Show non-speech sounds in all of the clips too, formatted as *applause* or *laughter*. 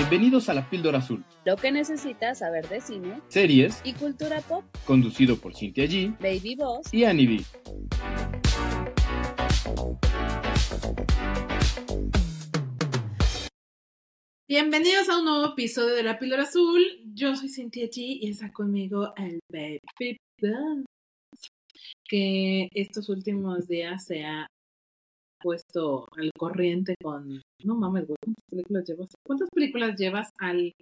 Bienvenidos a la Píldora Azul, Lo que necesitas saber de cine series y cultura pop. conducido por Cintia G Baby Boss. y Annie B. Bienvenidos a un nuevo episodio de La Píldora Azul. Yo soy Cintia G y está conmigo el Baby Boss, que estos últimos días se ha puesto al corriente con... No mames, güey, ¿cuántas películas llevas? ¿Cuántas películas llevas al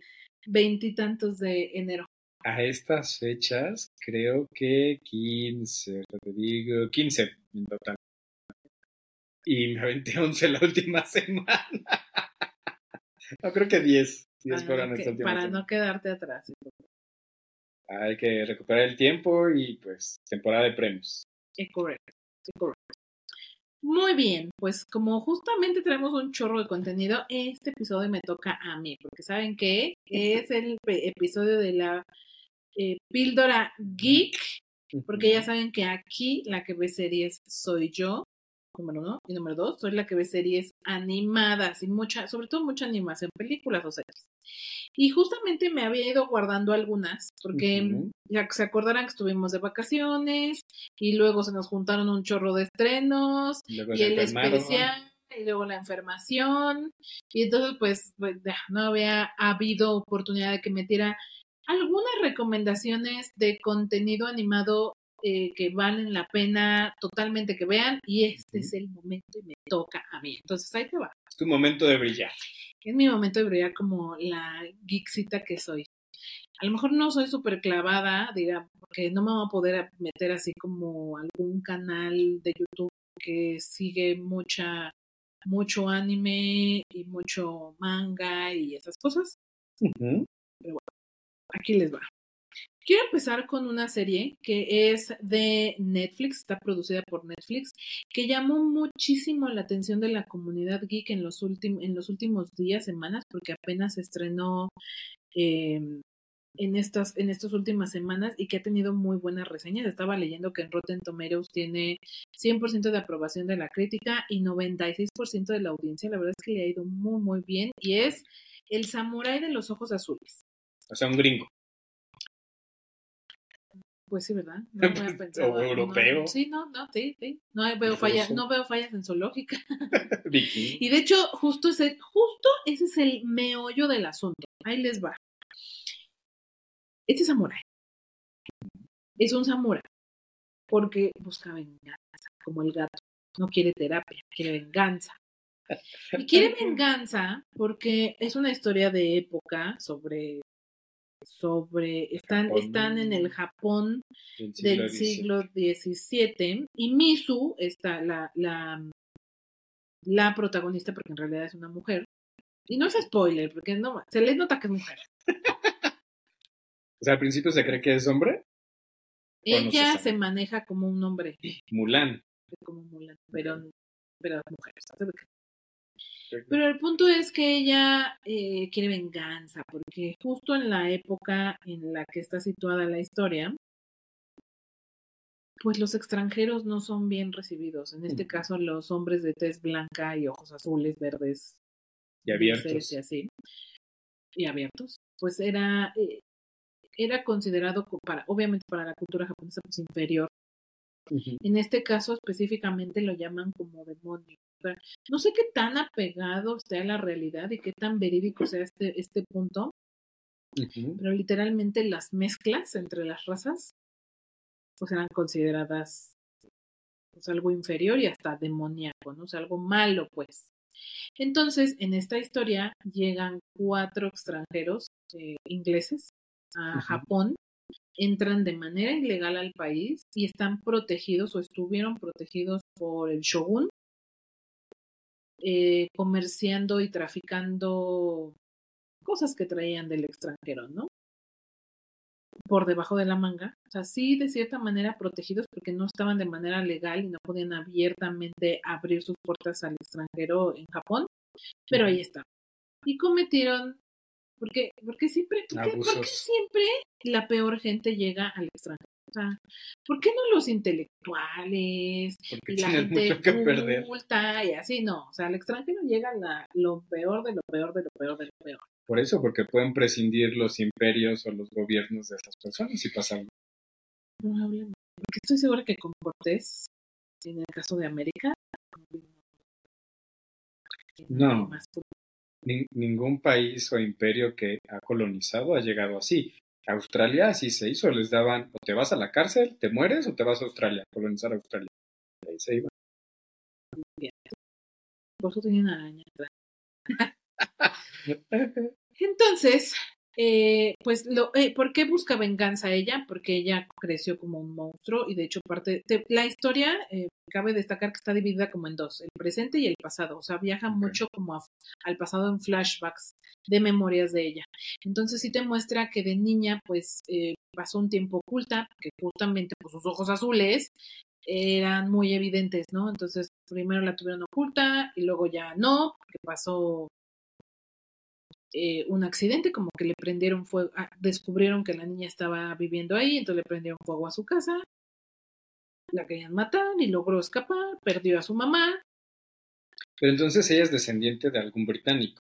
veintitantos de enero? A estas fechas, creo que 15, te digo, 15 en total. Y me aventé 11 la última *laughs* semana. No, creo que 10. 10 Para, fueron no, esta que- última para semana. no quedarte atrás. Hay que recuperar el tiempo y pues temporada de premios. Es correcto, es correcto. Muy bien, pues como justamente tenemos un chorro de contenido, este episodio me toca a mí, porque saben que es el episodio de la eh, píldora geek, porque ya saben que aquí la que ve series soy yo, número uno, y número dos, soy la que ve series animadas y mucha, sobre todo mucha animación, películas o series. Y justamente me había ido guardando algunas, porque Ujú. ya que se acordarán que estuvimos de vacaciones y luego se nos juntaron un chorro de estrenos y se el enfermaron. especial y luego la enfermación y entonces pues, pues, ya, no había habido oportunidad de que metiera algunas recomendaciones de contenido animado eh, que valen la pena totalmente que vean y este es el momento y me toca a mí entonces ahí te va Es tu momento de brillar. es mi momento de brillar como la geekcita que soy. A lo mejor no soy súper clavada, dirá, porque no me voy a poder meter así como algún canal de YouTube que sigue mucha, mucho anime y mucho manga y esas cosas. Ujú. Aquí les va. Quiero empezar con una serie que es de Netflix, está producida por Netflix, que llamó muchísimo la atención de la comunidad geek en los, en los últimos días, semanas, porque apenas se estrenó eh, en estas en estas últimas semanas y que ha tenido muy buenas reseñas. Estaba leyendo que en Rotten Tomatoes tiene 100% de aprobación de la crítica y 96% de la audiencia. La verdad es que le ha ido muy, muy bien y es El Samurái de los Ojos Azules. O sea, un gringo. Pues sí, ¿verdad? No *laughs* pensado, O europeo. no, sí, no, no, sí, sí. No veo fallas, no veo fallas en su lógica. *laughs* Y de hecho, justo ese, justo ese es el meollo del asunto. Ahí les va. Este samurái es un samurái porque busca venganza, como el gato. No quiere terapia, quiere venganza. Y quiere *laughs* venganza porque es una historia de época sobre sobre están Japón. están en el Japón Del del siglo siglo XVII y Misu está la, la, la protagonista porque en realidad es una mujer y no es spoiler porque no se le nota que es mujer *laughs* O sea, al principio se cree que es hombre. O no se ella se maneja como un hombre Mulan. como Mulan pero pero mujer. Pero el punto es que ella eh, quiere venganza porque justo en la época en la que está situada la historia pues los extranjeros no son bien recibidos. En este caso, los hombres de tez blanca y ojos azules, verdes, Y abiertos. y así, y abiertos, pues era, eh, era considerado, co- para, obviamente para la cultura japonesa, pues inferior. En este caso específicamente lo llaman como demonio. O sea, no sé qué tan apegado esté a la realidad y qué tan verídico sea este, este punto, pero literalmente las mezclas entre las razas pues eran consideradas pues, algo inferior y hasta demoníaco, ¿no? O sea, algo malo, pues. Entonces, en esta historia llegan cuatro extranjeros eh, ingleses a. Japón, entran de manera ilegal al país y están protegidos o estuvieron protegidos por el shogun, eh, comerciando y traficando cosas que traían del extranjero, ¿no? Por debajo de la manga. O sea, sí, de cierta manera protegidos porque no estaban de manera legal y no podían abiertamente abrir sus puertas al extranjero en Japón, pero ahí está. Y cometieron, porque, porque siempre, ¿por qué, por qué Abusos. siempre la peor gente llega al extranjero? O sea, ¿por qué no los intelectuales Porque y la gente mucho que perder. y así? No, o sea, al extranjero llega la, lo peor de lo peor de lo peor de lo peor. Por eso, porque pueden prescindir los imperios o los gobiernos de esas personas y pasar. Probablemente. Porque estoy segura que con Cortés, en el caso de América, No. más Ni- ningún país o imperio que ha colonizado ha llegado así. Australia así se hizo, les daban o te vas a la cárcel, te mueres o te vas a Australia, a colonizar Australia. Y ahí se bien. Por eso tenía una araña. *laughs* Entonces, eh, pues, lo, eh, ¿por qué busca venganza ella? Porque ella creció como un monstruo y de hecho parte, te- la historia, eh, cabe destacar que está dividida como en dos, el presente y el pasado, o sea, viaja mucho como a- al pasado en flashbacks de memorias de ella. Entonces sí te muestra que de niña, pues, eh, pasó un tiempo oculta, que justamente pues, sus ojos azules eran muy evidentes, ¿no? Entonces, primero la tuvieron oculta y luego ya no, porque pasó eh, un accidente, como que le prendieron fuego, ah, descubrieron que la niña estaba viviendo ahí, entonces le prendieron fuego a su casa, la querían matar y logró escapar, perdió a su mamá. Pero entonces ella es descendiente de algún británico.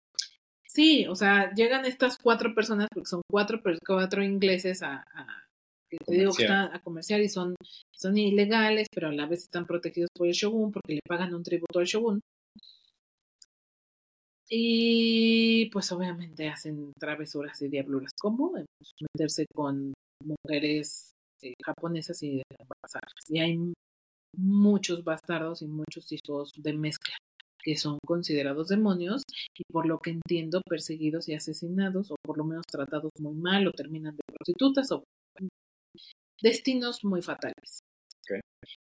Sí, o sea, llegan estas cuatro personas, porque son cuatro, cuatro ingleses a, a- que te digo que están a comerciar y son, son ilegales, pero a la vez están protegidos por el shogun porque le pagan un tributo al shogun. Y pues obviamente hacen travesuras y diabluras como meterse con mujeres eh, japonesas y bastardas. Y hay muchos bastardos y muchos hijos de mezcla que son considerados demonios y por lo que entiendo perseguidos y asesinados o por lo menos tratados muy mal o terminan de prostitutas o destinos muy fatales.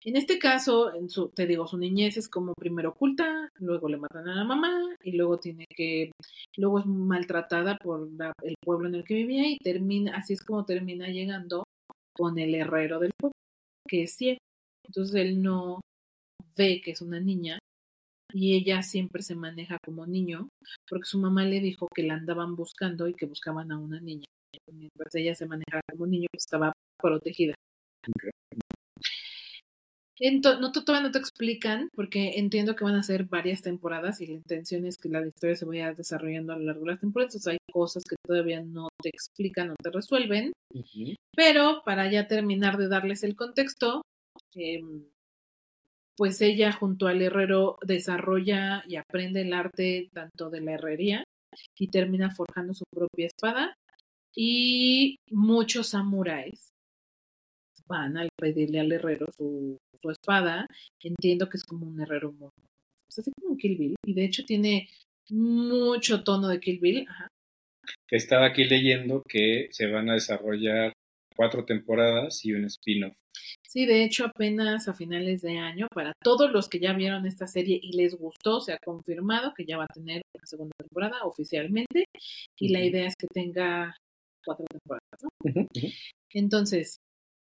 En este caso, en su, te digo, su niñez es como primero oculta, luego le matan a la mamá y luego tiene que, luego es maltratada por la- el pueblo en el que vivía y termina, así es como termina llegando con el herrero del pueblo, que es ciego. Entonces él no ve que es una niña y ella siempre se maneja como niño porque su mamá le dijo que la andaban buscando y que buscaban a una niña. Mientras ella se manejaba como niño, pues estaba protegida. No, to- todavía no te explican, porque entiendo que van a ser varias temporadas y la intención es que la historia se vaya desarrollando a lo largo de las temporadas. Entonces hay cosas que todavía no te explican, no te resuelven. Pero para ya terminar de darles el contexto, em, pues ella junto al herrero desarrolla y aprende el arte tanto de la herrería y termina forjando su propia espada. Y muchos samuráis van a pedirle al herrero su, su espada. Entiendo que es como un herrero muy, pues así como un Kill Bill. Y de hecho tiene mucho tono de Kill Bill. Ajá. Estaba aquí leyendo que se van a desarrollar cuatro temporadas y un spin-off. Sí, de hecho apenas a finales de año, para todos los que ya vieron esta serie y les gustó, se ha confirmado que ya va a tener una segunda temporada oficialmente y la idea es que tenga cuatro temporadas, ¿no? Entonces,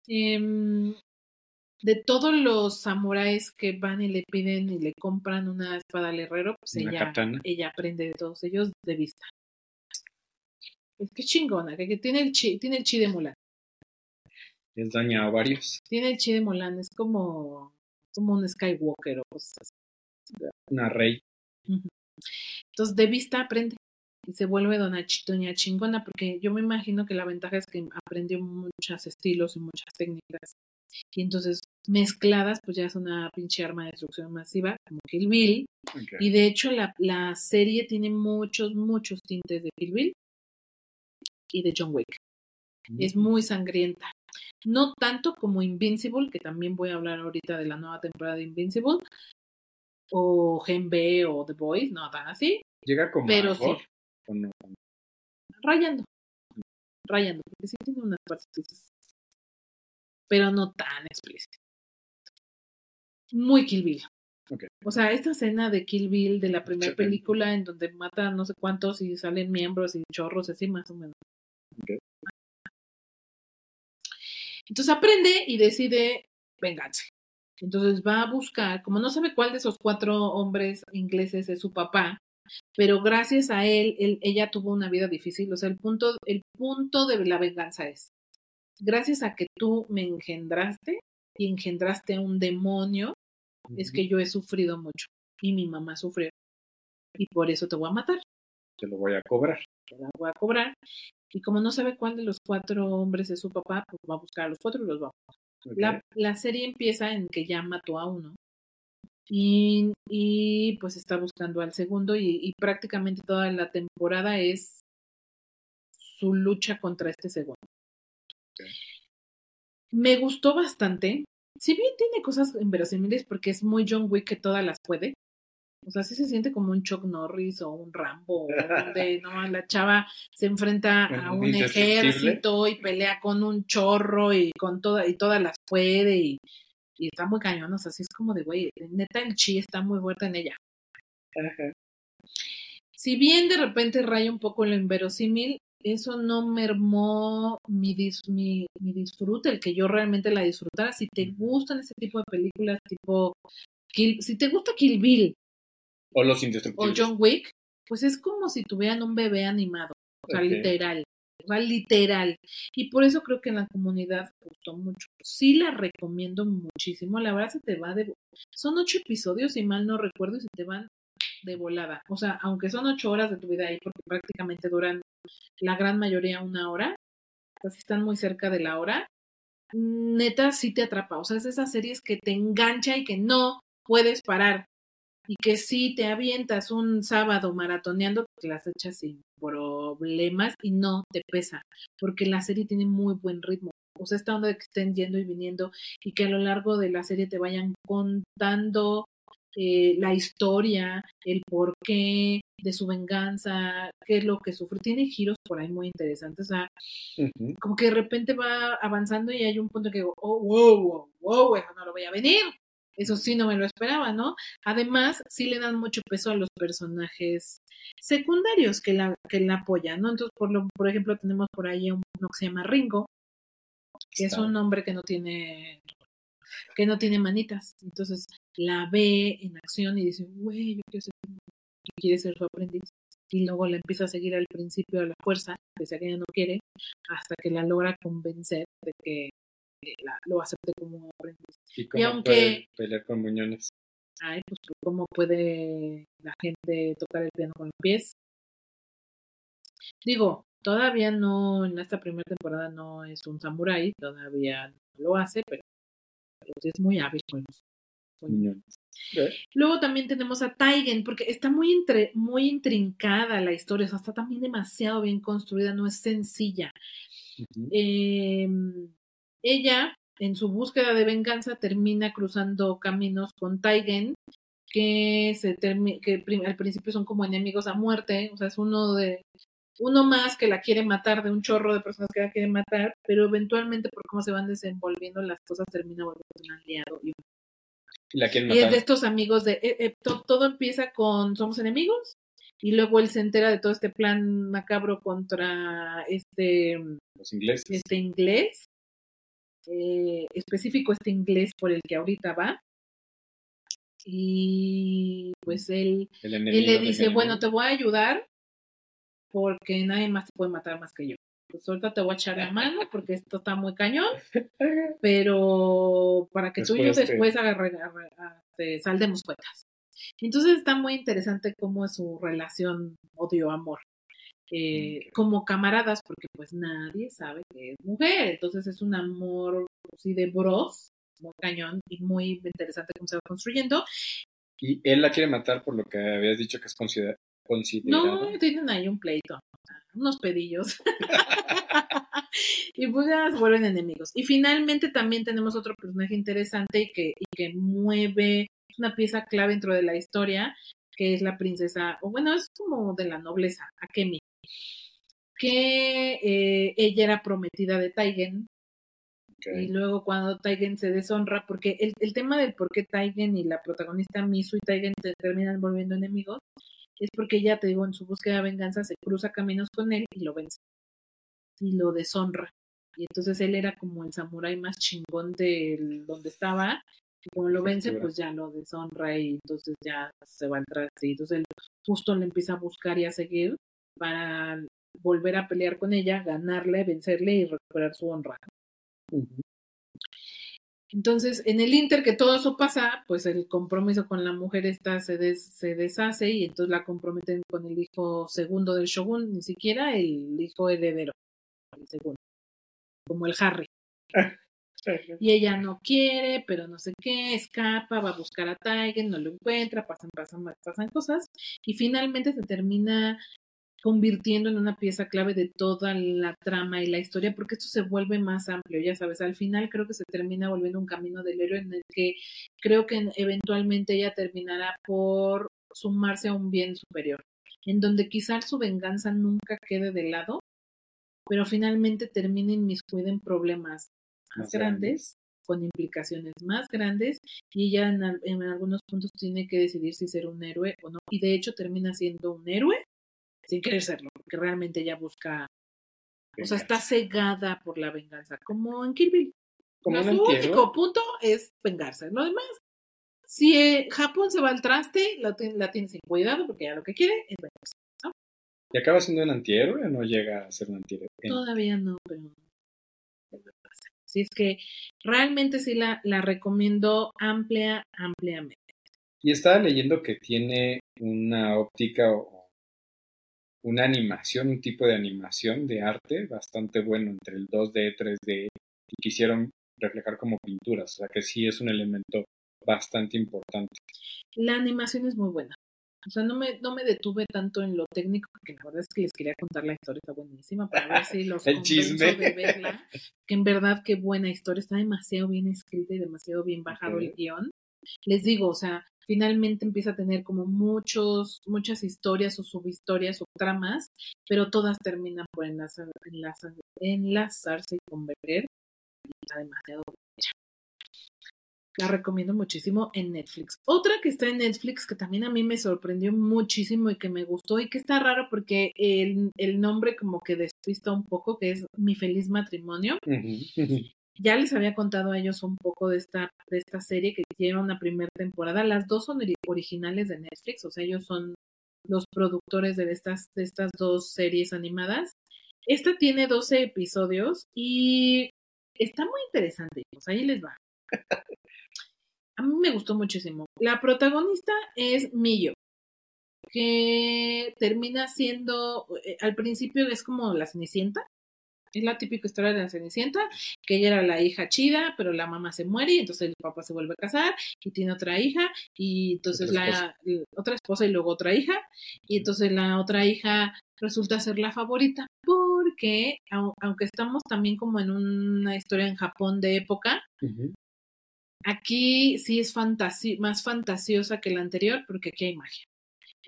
em, de todos los samuráis que van y le piden y le compran una espada al herrero, pues Una ella, katana. ella aprende de todos ellos de vista. Es que chingona, que, que tiene el chi, tiene el chi de Mulan. Es Doña Ovarios, Tiene el chi de Mulan, es como, como un Skywalker o cosas así. una rey. Entonces, de vista aprende y se vuelve dona, doña chingona, porque yo me imagino que la ventaja es que aprendió muchos estilos y muchas técnicas. Y entonces, mezcladas, pues ya es una pinche arma de destrucción masiva, como Kill Bill. Y de hecho, la, la serie tiene muchos, muchos tintes de Kill Bill y de John Wick. Es muy sangrienta. No tanto como Invincible, que también voy a hablar ahorita de la nueva temporada de Invincible, o Gen B o The Boys, no tan así, Llega como pero a sí, rayando. Rayando, porque sí tiene unas partes pero no tan explícitas. Muy Kill Bill. O sea, esta escena de Kill Bill de la primera película en donde matan no sé cuántos y salen miembros y chorros así más o menos. Entonces aprende y decide vengarse. Entonces va a buscar, como no sabe cuál de esos cuatro hombres ingleses es su papá, pero gracias a él, él- ella tuvo una vida difícil. O sea, el punto, el punto de la venganza es, gracias a que tú me engendraste y engendraste un demonio, es que yo he sufrido mucho y mi mamá sufrió y por eso te voy a matar. te lo voy a cobrar. te la voy a cobrar. Y como no sabe cuál de los cuatro hombres es su papá, pues va a buscar a los cuatro y los va a Ok. La, la serie empieza en que ya mató a uno. Y, y pues está buscando al segundo y, y prácticamente toda la temporada es su lucha contra este segundo. Me gustó bastante. Si bien tiene cosas inverosímiles porque es muy John Wick que todas las puede. O sea, sí se siente como un Chuck Norris o un Rambo, o un de, *laughs* no, la chava se enfrenta a Un ejército y pelea con un chorro y con toda, y todas las puede y, y está muy cañón, o sea, sí es como de, güey, neta el chi está muy fuerte en ella. Ajá. Si bien de repente raya un poco lo inverosímil, eso no mermó mi, dis- mi, mi disfrute, el que yo realmente la disfrutara. Si te gustan ese tipo de películas, tipo, Kill- si te gusta Kill Bill O los o indestructibles. John Wick, pues es como si tuvieran un bebé animado, o sea, literal, o sea, literal. Y por eso creo que en la comunidad gustó mucho. Sí la recomiendo muchísimo, la verdad se te va de... Son ocho episodios, si mal no recuerdo, y se te van de volada. O sea, aunque son ocho horas de tu vida ahí, porque prácticamente duran la gran mayoría una hora, pues están muy cerca de la hora, neta sí te atrapa. O sea, es de esas series que te engancha y que no puedes parar. Y que si te avientas un sábado maratoneando, te las echas sin problemas y no te pesa, porque la serie tiene muy buen ritmo. O sea, esta onda de que estén yendo y viniendo y que a lo largo de la serie te vayan contando eh, la historia, el porqué de su venganza, qué es lo que sufre. Tiene giros por ahí muy interesantes. O sea, como que de repente va avanzando y hay un punto que digo, oh, wow, wow, wow, eso no lo voy a venir. Eso sí no me lo esperaba, ¿no? Además, sí le dan mucho peso a los personajes secundarios que la, que la apoyan, ¿no? Entonces, por, lo, por ejemplo, tenemos por ahí un- uno que se llama Ringo, que es un hombre que no tiene que no tiene manitas. Entonces, la ve en acción y dice, güey, yo quiero ser su aprendiz. Y luego la empieza a seguir al principio a la fuerza, pese a que ella no quiere, hasta que la logra convencer de que la- lo acepte como aprendiz. Y cómo aunque- puede pelear con muñones. Ay, pues cómo puede la gente tocar el piano con los pies. Digo, todavía no, en esta primera temporada no es un samurái, todavía no lo hace, pero, pero sí es muy hábil con los ¿Ves? Luego también tenemos a Taigen, porque está muy, entre, muy intrincada la historia, o sea, está también demasiado bien construida, no es sencilla. Eh, ella, en su búsqueda de venganza, termina cruzando caminos con Taigen, que, se que al principio son como enemigos a muerte, o sea, es uno de uno más que la quiere matar de un chorro de personas que la quieren matar, pero eventualmente por cómo se van desenvolviendo las cosas termina volviendo un aliado y un la quieren y es de estos amigos de, eh, eh, to- todo empieza con somos enemigos y luego él se entera de todo este plan macabro contra este, Los ingleses. este inglés, eh, específico este inglés por el que ahorita va. Y pues él, él le dice, bueno, te voy a ayudar porque nadie más te puede matar más que yo. Pues ahorita te voy a echar la mano *laughs* porque esto está muy cañón pero para que tú y yo Después después agarre- agarre- a- te saldemos cuentas. Entonces está muy interesante cómo es su relación odio-amor. Eh, como camaradas, porque pues nadie sabe que es mujer, entonces es un amor así de bros, muy cañón y muy interesante cómo se va construyendo. Y él la quiere matar por lo que habías dicho que es considera- considerado. No, tienen ahí un pleito, unos pedillos. *laughs* y pues ya se vuelven enemigos. Y finalmente también tenemos otro personaje interesante y que, y que mueve, una pieza clave dentro de la historia, que es la princesa, o bueno, es como de la nobleza, Akemi. Que eh, ella era prometida de Taigen, Ok. y luego cuando Taigen se deshonra, porque el, el tema del por qué Taigen y la protagonista Misu y Taigen se terminan volviendo enemigos, es porque ella, te digo, en su búsqueda de venganza se cruza caminos con él y lo vence. Y lo deshonra. Y entonces él era como el samurái más chingón de donde estaba. Y como lo vence, pues ya lo deshonra y entonces ya se va a entrar así. Entonces él justo le empieza a buscar y a seguir para volver a pelear con ella, ganarle, vencerle y recuperar su honra. Entonces, en el Inter que todo eso pasa, pues el compromiso con la mujer esta se, des- se deshace y entonces la comprometen con el hijo segundo del shogun, ni siquiera el hijo heredero, el segundo, como el Harry. *laughs* Y ella no quiere, pero no sé qué, escapa, va a buscar a Tiger, no lo encuentra, pasan, pasan, pasan cosas y finalmente se termina convirtiendo en una pieza clave de toda la trama y la historia, porque esto se vuelve más amplio, ya sabes, al final creo que se termina volviendo un camino del héroe en el que creo que eventualmente ella terminará por sumarse a un bien superior, en donde quizás su venganza nunca quede de lado, pero finalmente termina inmiscuida en problemas más Más grandes, con implicaciones más grandes, y ella en, en algunos puntos tiene que decidir si ser un héroe o no, y de hecho termina siendo un héroe sin querer serlo, porque realmente ella busca, o sea, está cegada por la venganza, como en Bill. Como No, su único punto es vengarse. Lo demás, si eh, Japón se va al traste, la, la tiene sin cuidado, porque ya lo que quiere es vengarse. ¿Y acaba siendo un antihéroe o no llega a ser un antihéroe? Todavía no, pero Así es que realmente sí la, la recomiendo amplia, ampliamente. Y estaba leyendo que tiene una óptica o una animación, un tipo de animación de arte bastante bueno entre el 2D, 3D y quisieron reflejar como pinturas, o sea que sí es un elemento bastante importante. La animación es muy buena. O sea, no me, no me detuve tanto en lo técnico, porque la verdad es que les quería contar la historia, está buenísima, para ver si los *laughs* El chisme. de verla. Que en verdad qué buena historia, está demasiado bien escrita y demasiado bien bajado el guion. Les digo, o sea, finalmente empieza a tener como muchos, muchas historias o subhistorias o tramas, pero todas terminan por enlazar, enlazar- enlazarse y converger. Y está demasiado hecha. La recomiendo muchísimo en Netflix. Otra que está en Netflix que también a mí me sorprendió muchísimo y que me gustó y que está raro porque el, el nombre como que despista un poco, que es Mi Feliz Matrimonio. Ujú. Ya les había contado a ellos un poco de esta, de esta serie que tiene una primera temporada. Las dos son ori- originales de Netflix, o sea, ellos son los productores de estas, de estas dos series animadas. Esta tiene 12 episodios y está muy interesante. Pues ahí les va. *laughs* A mí me gustó muchísimo. La protagonista es Millo, que termina siendo, eh, al principio es como la Cenicienta. Es la típica historia de la Cenicienta, que ella era la hija chida, pero la mamá se muere y entonces el papá se vuelve a casar y tiene otra hija y entonces Otra la la- otra esposa y luego otra hija y entonces la otra hija resulta ser la favorita porque au- aunque estamos también como en una historia en Japón de época. Aquí sí es más fantasiosa que la anterior porque aquí hay magia.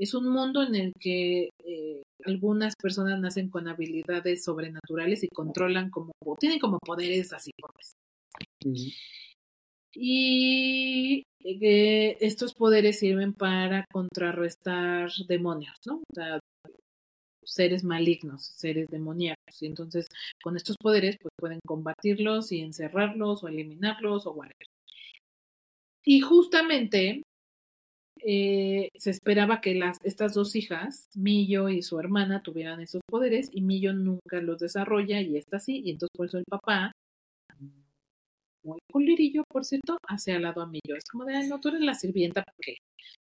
Es un mundo en el que eh, algunas personas nacen con habilidades sobrenaturales y controlan como, o tienen como poderes así. pues. Y eh, estos poderes sirven para contrarrestar demonios, ¿no? O sea, seres malignos, seres demoníacos. Y entonces, con estos poderes, pues pueden combatirlos y encerrarlos o eliminarlos o whatever. Y justamente eh, se esperaba que las, estas dos hijas, Millo y su hermana, tuvieran esos poderes y Millo nunca los desarrolla y esta sí, y entonces por eso el papá, muy culerillo, por cierto, hace al lado a Millo. Es como de, "Ay, no, tú eres la sirvienta porque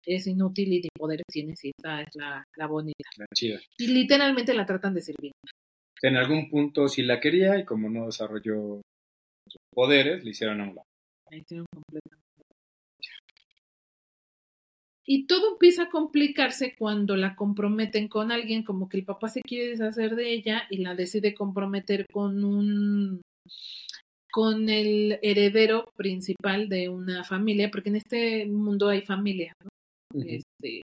eres inútil y ni poderes tienes y esta es la, la bonita. La chida. Y literalmente la tratan de sirvienta. En algún punto sí la quería y como no desarrolló sus poderes, le hicieron a un lado. Tienen completamente. Y todo empieza a complicarse cuando la comprometen con alguien, como que el papá se quiere deshacer de ella y la decide comprometer con un con el heredero principal de una familia, porque en este mundo hay familia, ¿no? Este,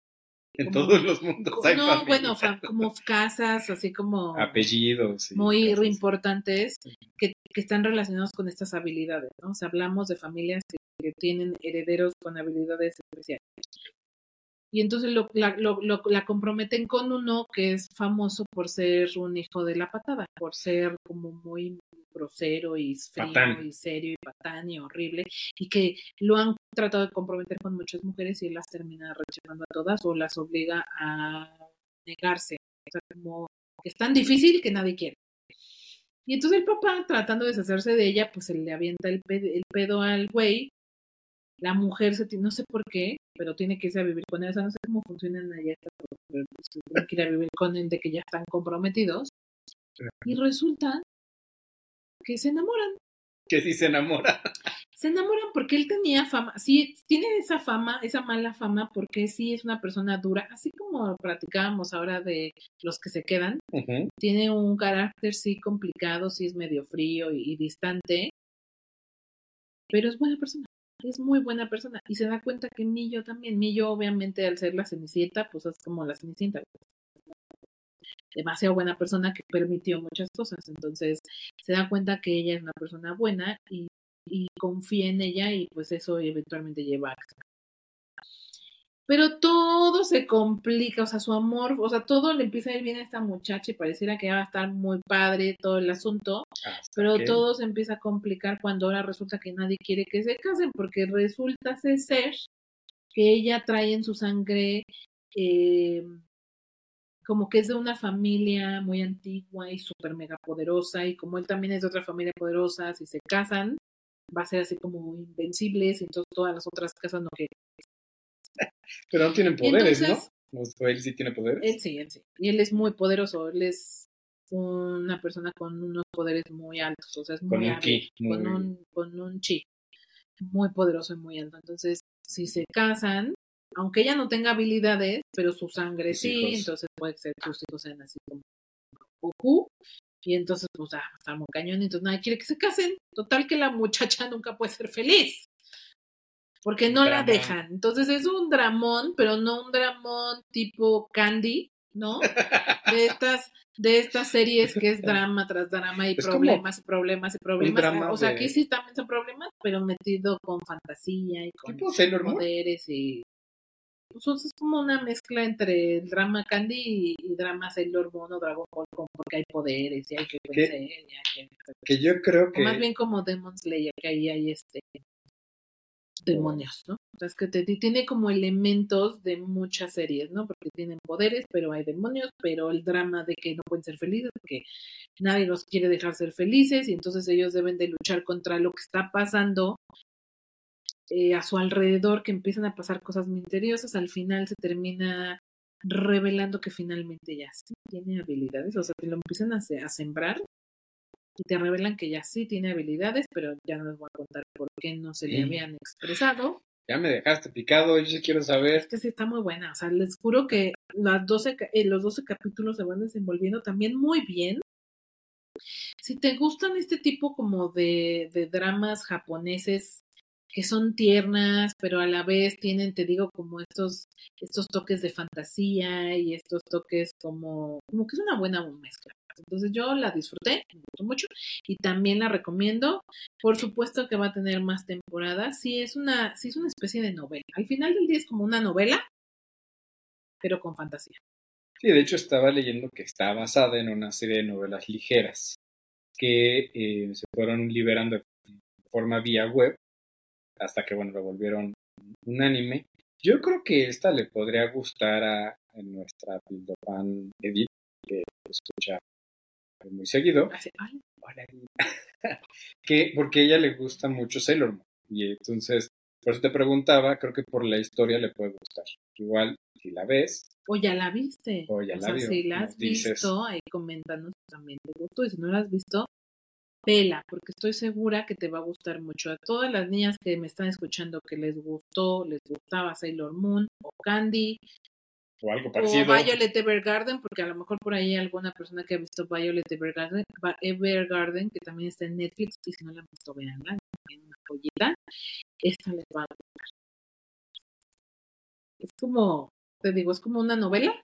En como- todos los mundos hay no, familia. bueno, *laughs* como casas, así como apellidos. muy importantes que, que están relacionados con estas habilidades, ¿no? O sea, hablamos de familias que tienen herederos con habilidades especiales. Y entonces lo, la, lo- lo- la comprometen con uno que es famoso por ser un hijo de la patada, por ser como muy grosero y frío Patán. y serio y patán y horrible, y que lo han tratado de comprometer con muchas mujeres y él las termina rechazando a todas o las obliga a negarse. O sea, como es tan difícil que nadie quiere. Y entonces el papá, tratando de deshacerse de ella, pues se le avienta el pedo, el pedo al güey. La mujer se tiene, no sé por qué, pero tiene que irse a vivir con él. O sea, no sé cómo funcionan allá pero pues, se tiene que ir a vivir con él de que ya están comprometidos. Y resulta que se enamoran. Que sí se enamora. *laughs* Se enamoran porque él tenía fama, sí, tiene esa fama, esa mala fama, porque sí es una persona dura, así como platicábamos ahora de los que se quedan, tiene un carácter sí complicado, sí es medio frío y, y distante, pero es buena persona, es muy buena persona, y se da cuenta que Millo también, Millo obviamente al ser la cenicienta, pues es como la cenicienta, demasiado buena persona que permitió muchas cosas, entonces se da cuenta que ella es una persona buena y, y confía en ella y pues eso eventualmente lleva a pero todo se complica, o sea, su amor, o sea, todo le empieza a ir bien a esta muchacha y pareciera que va a estar muy padre todo el asunto, Hasta pero que- todo se empieza a complicar cuando ahora resulta que nadie quiere que se casen, porque resulta ser que ella trae en su sangre eh, como que es de una familia muy antigua y súper mega poderosa, y como él también es de otra familia poderosa, si se casan, va a ser así como invencibles, y entonces todas las otras casas no quieren. Pero no tienen poderes, Entonces- ¿no? ¿O él sí tiene poderes? Él sí, él sí. Y él es muy poderoso, él es una persona con unos poderes muy altos, o sea, es Con muy un hábil, ki, muy- con un con un chi muy poderoso y muy alto. Entonces, si se casan, aunque ella no tenga habilidades, pero su sangre sí, hijos. entonces puede ser que sus hijos sean así como Goku. Y entonces, pues, ah, está muy cañón. Entonces, nadie quiere que se casen. Total que la muchacha nunca puede ser feliz. Porque no la dejan. Entonces, es un dramón, pero no un dramón tipo Candy, ¿no? De estas, de estas series que es *laughs* drama tras drama y Es problemas y problemas y problemas. o sea, de- aquí sí también son problemas, pero metido con fantasía y con poderes y pues, es como una mezcla entre el drama Candy y, y drama Sailor Moon o Dragon Ball porque hay poderes y hay que vencer y hay que Que yo creo o que. más bien como Demon Slayer que ahí hay este demonios, ¿no? O sea, es que te, tiene como elementos de muchas series, ¿no? Porque tienen poderes, pero hay demonios, pero el drama de que no pueden ser felices, porque nadie los quiere dejar ser felices y entonces ellos deben de luchar contra lo que está pasando eh, a su alrededor, que empiezan a pasar cosas misteriosas, al final se termina revelando que finalmente ya sí tiene habilidades, o sea, que lo empiezan a, a sembrar y te revelan que ya sí tiene habilidades, pero ya no les voy a contar por qué no se le habían expresado. Ya me dejaste picado, yo sí quiero saber. Es que sí está muy buena, o sea, les juro que las 12, ca- eh, los 12 capítulos se van desenvolviendo también muy bien. Si te gustan este tipo como de, de dramas japoneses que son tiernas, pero a la vez tienen, te digo, como estos, estos toques de fantasía y estos toques como, como que es una buena mezcla. Entonces yo la disfruté, me gustó mucho y también la recomiendo. Por supuesto que va a tener más temporadas. Sí es una, sí es una especie de novela. Al final del día es como una novela, pero con fantasía. Sí, de hecho estaba leyendo que está basada en una serie de novelas ligeras que eh, se fueron liberando de forma vía web hasta que, bueno, lo volvieron un anime. Yo creo que esta le podría gustar a, a nuestra Pildofan Edith, que escucha muy seguido, Así, ay, Hola, Edith. *laughs* que porque a ella le gusta mucho Sailor Moon. Y entonces, por eso te preguntaba, creo que por la historia le puede gustar. Igual, si la ves, O ya la viste. O ya la sea, vio, si la has dices. visto, ahí coméntanos si también te gustó. Y si no la has visto, vela, porque estoy segura que te va a gustar mucho. A todas las niñas que me están escuchando que les gustó, les gustaba Sailor Moon o Candy o algo o parecido. Violet Evergarden, porque a lo mejor por ahí hay alguna persona que ha visto Violet Evergarden, Evergarden que también está en Netflix, y si no la han visto, veanla, es una joyita. Esta les va a gustar. Es como, te digo, es como una novela.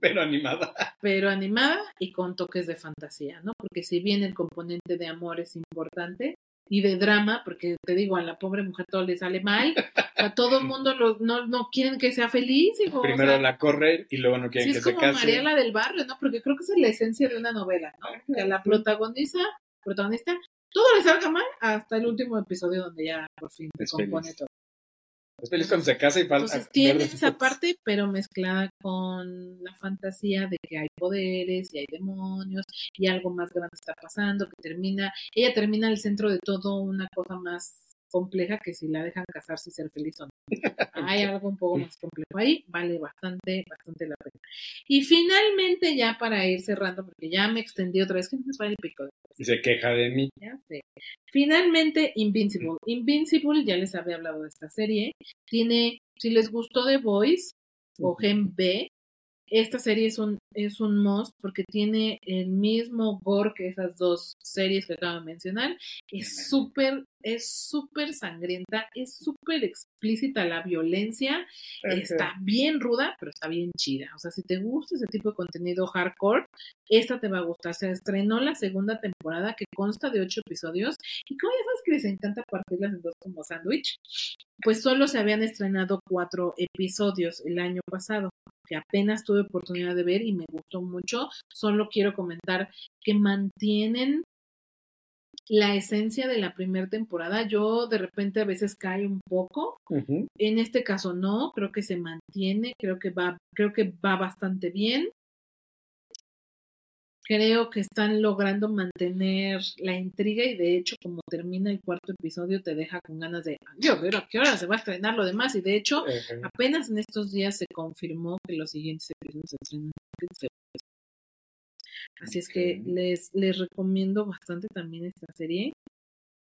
Pero animada. *laughs* pero animada y con toques de fantasía, ¿no? Porque si bien el componente de amor es importante y de drama, porque te digo, a la pobre mujer todo le sale mal, *laughs* a todo el mundo lo- no, no quieren que sea feliz, hijo, o Primero sea, la corre y luego no quieren Sí, que es se como case. María la del barrio, ¿no? Porque creo que esa es la esencia de una novela, ¿no? Que la protagoniza, protagonista, todo le salga mal hasta el último episodio donde ya por fin se Es compone feliz. todo. Es feliz cuando se casa y falta. Entonces tiene esa parte, pero mezclada con la fantasía de que hay poderes y hay demonios y algo más grande está pasando, que termina, ella termina al centro de todo una cosa más compleja que si la dejan casarse y ser feliz o no. *laughs* Hay algo un poco más complejo ahí, vale bastante, bastante la pena. Y finalmente, ya para ir cerrando, porque ya me extendí otra vez, que no me para el pico. Y se queja de mí. Ya sé. Finalmente, Invincible. Invincible, ya les había hablado de esta serie. Tiene, si les gustó The Voice o Gen B, esta serie es un, es un must porque tiene el mismo gore que esas dos series que acabo de mencionar. Es súper, es súper sangrienta, es súper explícita la violencia, está bien ruda, pero está bien chida. O sea, si te gusta ese tipo de contenido hardcore, esta te va a gustar. Se estrenó la segunda temporada que consta de ocho episodios y como ya sabes que les encanta partirlas en dos como sándwich, pues solo se habían estrenado cuatro episodios el año pasado que apenas tuve oportunidad de ver y me gustó mucho. Solo quiero comentar que mantienen la esencia de la primera temporada. Yo de repente a veces cae un poco. En este caso no, creo que se mantiene, creo que va, creo que va bastante bien. Creo que están logrando mantener la intriga y de hecho como termina el cuarto episodio te deja con ganas de, yo ver a qué hora se va a estrenar lo demás y de hecho apenas en estos días se confirmó que los siguientes episodios se estrenan. Así es que les, les recomiendo bastante también esta serie.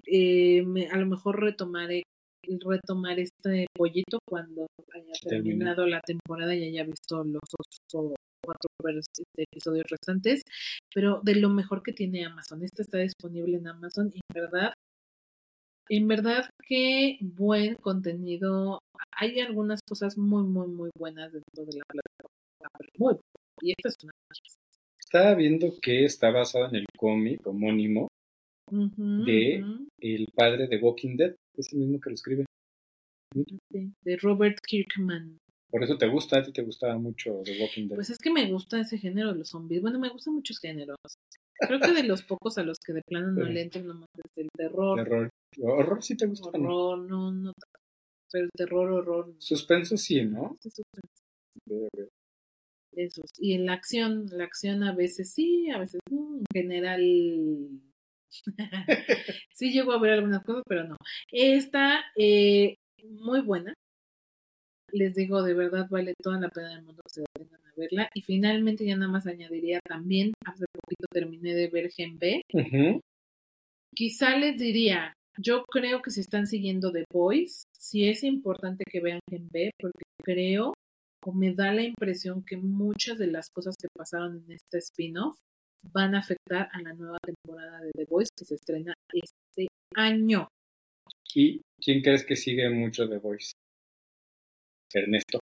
Eh, a lo mejor retomaré retomar este pollito cuando haya terminado la temporada y haya visto los otros cuatro episodios restantes, pero de lo mejor que tiene Amazon. Esta está disponible en Amazon y en verdad, en verdad qué buen contenido. Hay algunas cosas muy, muy, muy buenas dentro de la plataforma. Muy y esta es una Estaba viendo que está basado en el cómic homónimo de el padre de Walking Dead, es el mismo que lo escribe. de Robert Kirkman. Por eso te gusta, a ti te gustaba mucho The Walking Dead. Pues es que me gusta ese género de los zombies. Bueno, me gustan muchos géneros. Creo que de los pocos a los que de plano no le entran nomás es el terror. Terror. Horror sí te gusta. Horror, no, no. Pero el terror, horror. Suspenso sí, ¿no? Sí, suspenso. Esos. Y en la acción, la acción a veces sí, a veces no. En general. *laughs* sí llego a ver algunas cosas, pero no. Esta, eh, muy buena les digo, de verdad vale toda la pena del mundo que se detengan a verla. Y finalmente ya nada más añadiría también, hace poquito terminé de ver Gen B. Quizá les diría, yo creo que si están siguiendo The Voice, sí es importante que vean Gen B, porque creo o me da la impresión que muchas de las cosas que pasaron en este spin-off van a afectar a la nueva temporada de The Voice que se estrena este año. ¿Y quién crees que sigue mucho The Voice? Ernesto.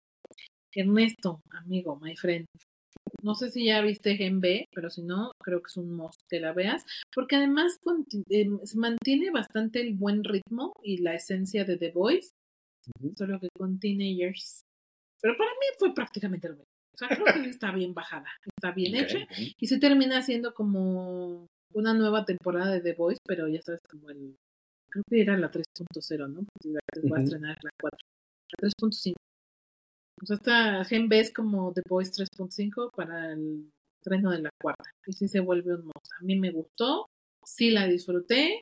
Ernesto, amigo, my friend. No sé si ya viste Gen B, pero si no, creo que es un must que la veas, porque además eh, se mantiene bastante el buen ritmo y la esencia de The Voice, solo que con teenagers. Pero para mí fue prácticamente lo mismo. O sea, creo que está bien bajada, está bien hecha, y se termina siendo como una nueva temporada de The Voice, pero ya sabes, como el. Creo que era la 3.0, ¿no? Porque va a estrenar la 4. La 3.5. O sea, esta Gen B es como The Voice 3.5 para el estreno de la cuarta. Y sí se vuelve un monstruo. A mí me gustó, sí la disfruté.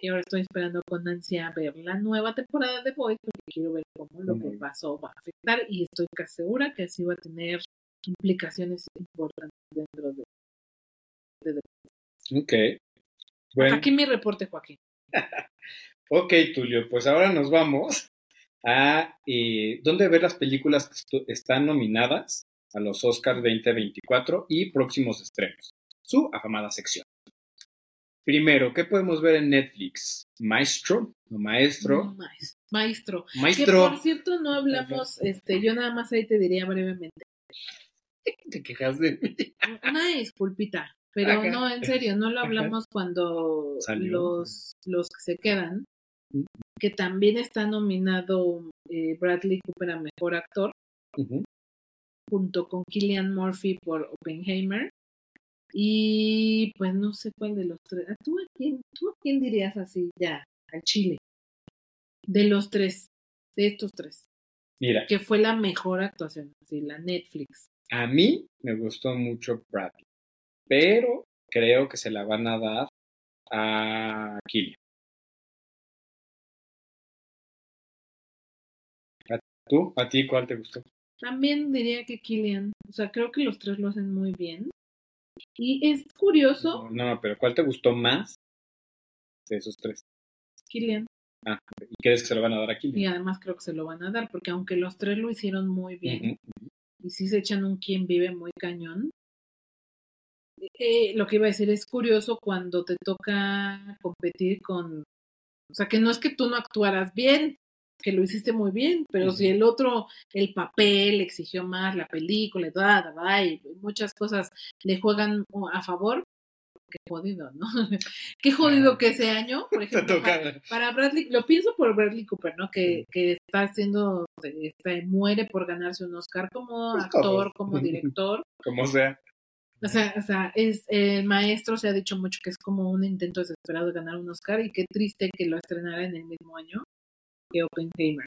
Y ahora estoy esperando con ansia ver la nueva temporada de Voice porque quiero ver cómo lo que pasó va a afectar y estoy casi segura que así va a tener implicaciones importantes dentro de, de The Ok. Bueno. Aquí mi reporte, Joaquín. *laughs* ok, Tulio, pues ahora nos vamos a eh, dónde ver las películas que están nominadas a los Oscars 2024 y próximos estrenos. Su afamada sección. Primero, ¿qué podemos ver en Netflix? Maestro Maestro. Maestro. Maestro. Que por cierto, no hablamos, este, yo nada más ahí te diría brevemente. *laughs* Te quejas de mí. *laughs* Una disculpita, pero no, en serio, no lo hablamos cuando los, los que se quedan que también está nominado eh, Bradley Cooper a Mejor Actor, junto con Killian Murphy por Oppenheimer. Y pues no sé cuál de los tres. ¿Tú a quién, tú a quién dirías así ya? Al Chile. De los tres. de estos tres? Mira, Que fue la mejor actuación, sí, la Netflix. a mí me gustó mucho Bradley, pero creo que se la van a dar a Killian. ¿Tú? ¿A ti cuál te gustó? También diría que Killian, o sea, creo que los tres lo hacen muy bien. Y es curioso, No, pero ¿cuál te gustó más de esos tres? Killian, Ah, ¿y crees que se lo van a dar a Killian? y además creo que se lo van a dar, porque aunque los tres lo hicieron muy bien, y sí se echan un quien vive muy cañón. Eh, lo que iba a decir es curioso cuando te toca competir con, o sea, que no es que tú no actuaras bien, que lo hiciste muy bien, pero si el otro, el papel exigió más, la película, da, da, da, y muchas cosas le juegan a favor, qué jodido, ¿no? *laughs* qué jodido Ah. que ese año, por *laughs* ejemplo, para, para Bradley, lo pienso por Bradley Cooper, ¿no? Que, que está haciendo, este, muere por ganarse un Oscar como Pues actor, todos. como *laughs* director. Como sea. O sea, o sea, es el maestro se ha dicho mucho que es como un intento desesperado de ganar un Oscar y qué triste que lo estrenara en el mismo año que Oppenheimer.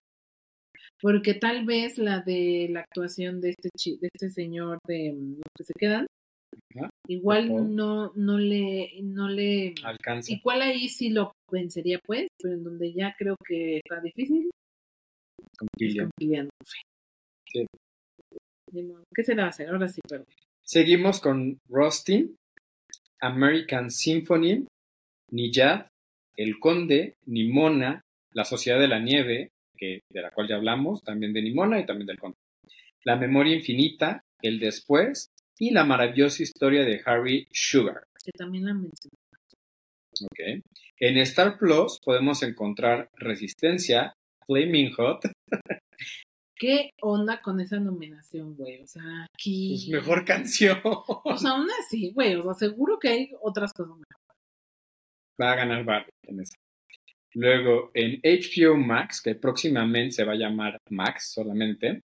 Porque tal vez la de la actuación de este chi- de este señor de mm, los que se quedan, Ajá. igual no, no le, no le Alcanza. igual ahí sí lo vencería pues, pero en donde ya creo que está difícil Con Killian. con. Sí. Ni ¿Qué se le va a hacer? Ahora sí, pero Seguimos con Rustin, American Symphony, Niyad, El Conde, Nimona, La Sociedad de la Nieve, que, de la cual ya hablamos, también de Nimona y también del Conde. La Memoria Infinita, El Después y La Maravillosa Historia de Harry Sugar. que también la mencioné. Ok. En Star Plus podemos encontrar Resistencia, Flaming Hot, *laughs* ¿Qué onda con esa nominación, güey? O sea, aquí. pues mejor canción. Pues aún así, güey, o sea, seguro que hay otras cosas mejor. va a ganar Barbie en esa. Luego, en HBO Max, que próximamente se va a llamar Max solamente,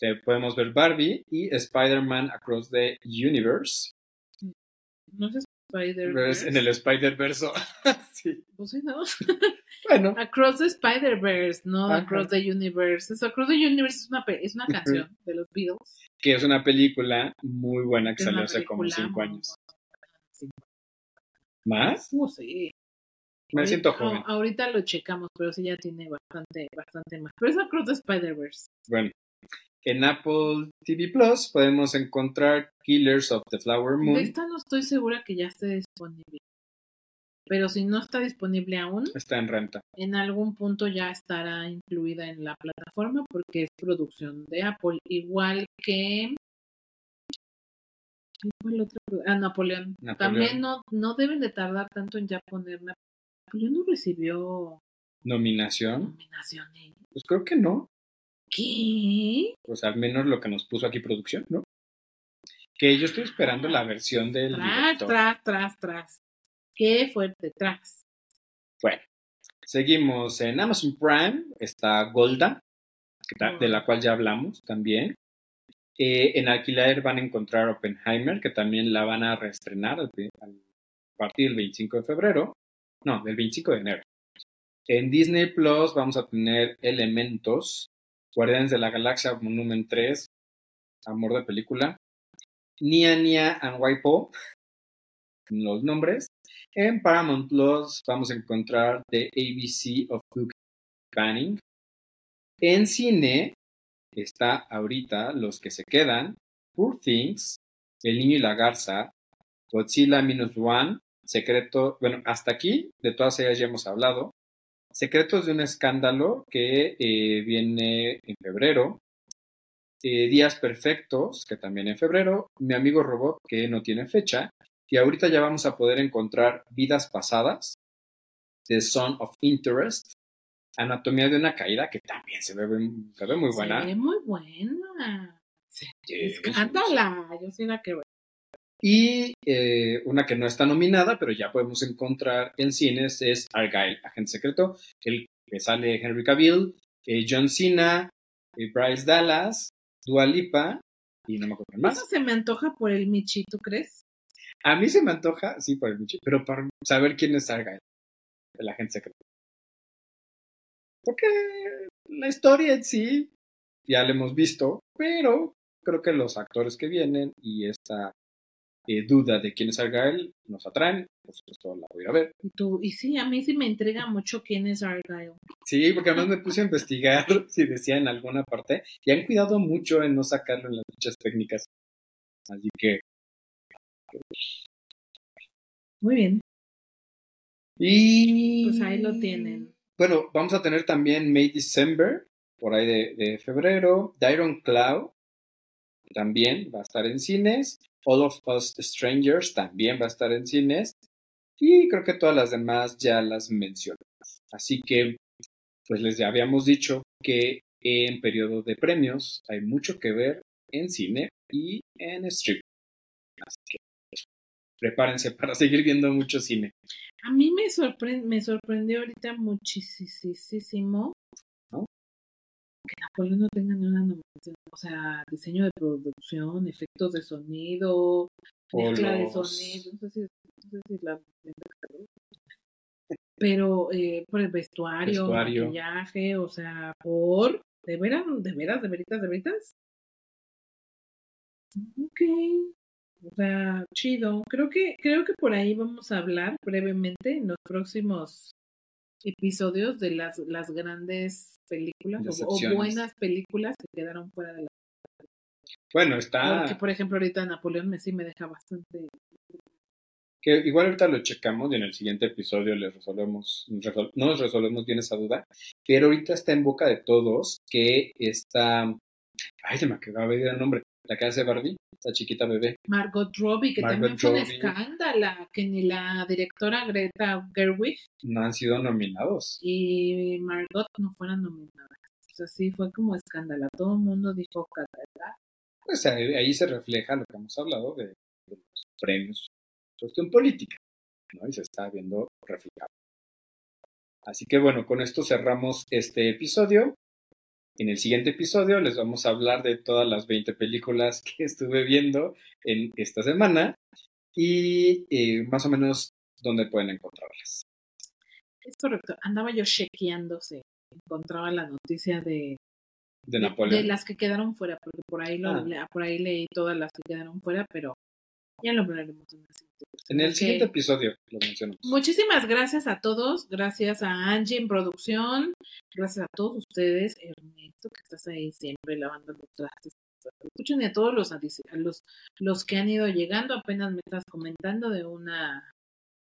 eh, podemos ver Barbie y Spider-Man Across the Universe. No sé Spider Pues, En el Spider-Verse. *laughs* sí. Pues sí, ¿no? *laughs* Bueno, Across the Spider-Verse, no Ajá. Across the Universe. Es Across the Universe es una, es una canción de los Beatles. que es una película muy buena que Es salió hace como cinco años. ¿Más? Uh, sí. Me siento joven. ahorita lo checamos, pero sí ya tiene bastante, bastante más. Pero es Across the Spider-Verse. Bueno, en Apple TV Plus podemos encontrar Killers of the Flower De Moon. esta no estoy segura que ya esté disponible. Pero si no está disponible aún, Está en renta. en algún punto ya estará incluida en la plataforma porque es producción de Apple, igual que. Ah, Napoleón. Napoleón. También no, no deben de tardar tanto en ya poner Napoleón no recibió Nominación. nominación. ¿eh? Pues creo que no. ¿Qué? Pues al menos lo que nos puso aquí producción, ¿no? Que yo estoy esperando la versión del Tras, director. tras, tras, tras. Qué fuerte, tras. Bueno, seguimos en Amazon Prime. Está Golda, de la cual ya hablamos también. Eh, en alquiler van a encontrar Oppenheimer, que también la van a reestrenar a partir del 25 de febrero. No, del 25 de enero. En Disney Plus vamos a tener Elementos, Guardianes de la Galaxia Volumen 3, Amor de Película, Nia Nia and Waipo, los nombres. En Paramount Plus vamos a encontrar The ABC of Cook Banning. En cine está ahorita Los que se quedan, Poor Things, El niño y la garza, Godzilla Minus One, Secreto, bueno, hasta aquí, de todas ellas ya hemos hablado. Secretos de un escándalo que eh, viene en febrero. Eh, Días Perfectos, que también en febrero. Mi amigo Robot, que no tiene fecha. Y ahorita ya vamos a poder encontrar Vidas Pasadas, The Son of Interest, Anatomía de una Caída, que también se ve, buen- se ve muy buena. Se ve muy buena. Sí, Escándala. Yo sí la que Y eh, una que no está nominada, pero ya podemos encontrar en cines, es Argyle, Agente Secreto, el que sale Henry Cavill, eh, John Cena, eh, Bryce Dallas, Dua Lipa, y no me acuerdo quién Eso más. se me antoja por el Michi, ¿tú crees? A mí se me antoja, sí, por el Michi, pero para saber quién es Argyle, el Agente Secreto. Porque la historia en sí ya la hemos visto, pero creo que los actores que vienen y esta eh, duda de quién es Argyle nos atraen, por supuesto la voy a ir a ver. Tú, y sí, a mí sí me entrega mucho quién es Argyle. Sí, porque además me puse a investigar *laughs* si decía en alguna parte y han cuidado mucho en no sacarlo en las fichas técnicas. Así que. Muy bien, Y. pues ahí lo tienen. Bueno, vamos a tener también May December, por ahí de, de febrero. The Iron Cloud también va a estar en cines. All of Us Strangers también va a estar en cines. Y creo que todas las demás ya las mencionamos. Así que, pues les habíamos dicho que en periodo de premios hay mucho que ver en cine y en streaming. Así que pues, prepárense *laughs* para seguir viendo mucho cine. A mí me, sorpre- me sorprendió ahorita muchísimo. Que Napoleón no tenga ni una nominación. O sea, diseño de producción, efectos de sonido, mezcla de sonido. No sé si, no sé si la. Pero eh, por el vestuario, Vestuario. maquillaje, o sea, por. ¿De veras? ¿De veras? ¿De veritas? ¿De veritas? Ok. O sea, chido. Creo que, creo que por ahí vamos a hablar brevemente en los próximos episodios de las, las grandes películas o, buenas películas que quedaron fuera de la. Bueno, está. Porque, por ejemplo, ahorita Napoleón me sí me deja bastante. Que igual ahorita lo checamos y en el siguiente episodio les resolvemos, resol- no nos resolvemos bien esa duda, pero ahorita está en boca de todos que está, ay, se me acaba de olvidar el nombre, la que hace Barbie, esta chiquita bebé, Margot Robbie, que Margot también fue un escándalo, que ni la directora Greta Gerwig no han sido nominados. y Margot no fueran nominadas. O sea, sí fue como escándalo. Todo el mundo dijo "Catedral". Pues ahí, ahí se refleja lo que hemos hablado de, de los premios, cuestión política, ¿no? Y se está viendo reflejado. Así que bueno, con esto cerramos este episodio. En el siguiente episodio les vamos a hablar de todas las 20 películas que *laughs* estuve viendo en esta semana y eh, más o menos dónde pueden encontrarlas. Es correcto. Andaba yo chequeándose. Encontraba la noticia de, De de, Napoleón. de las que quedaron fuera, porque por ahí, lo, Ah. por ahí leí todas las que quedaron fuera, pero ya lo hablaremos en el siguiente episodio lo mencionamos. Muchísimas gracias a todos, gracias a Angie en producción, gracias a todos ustedes, Ernesto, que estás ahí siempre lavando los trastes. Escuchen y a todos los, a los, los que han ido llegando, apenas me estás comentando de una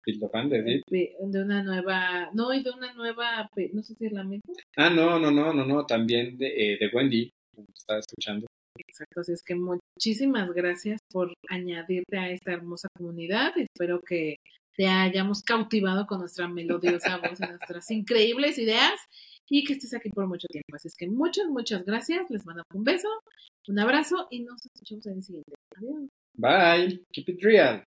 de de una nueva, no, y de una nueva, no sé si es la misma. Ah, no, no, no, no, no, también de, eh, de Wendy, como estaba escuchando. Exacto, así es que muchísimas gracias por añadirte a esta hermosa comunidad. Espero que te hayamos cautivado con nuestra melodiosa voz y nuestras increíbles ideas y que estés aquí por mucho tiempo. Así es que muchas, muchas gracias. Les mando un beso, un abrazo y nos escuchamos en el siguiente. Adiós. Bye. Keep it real.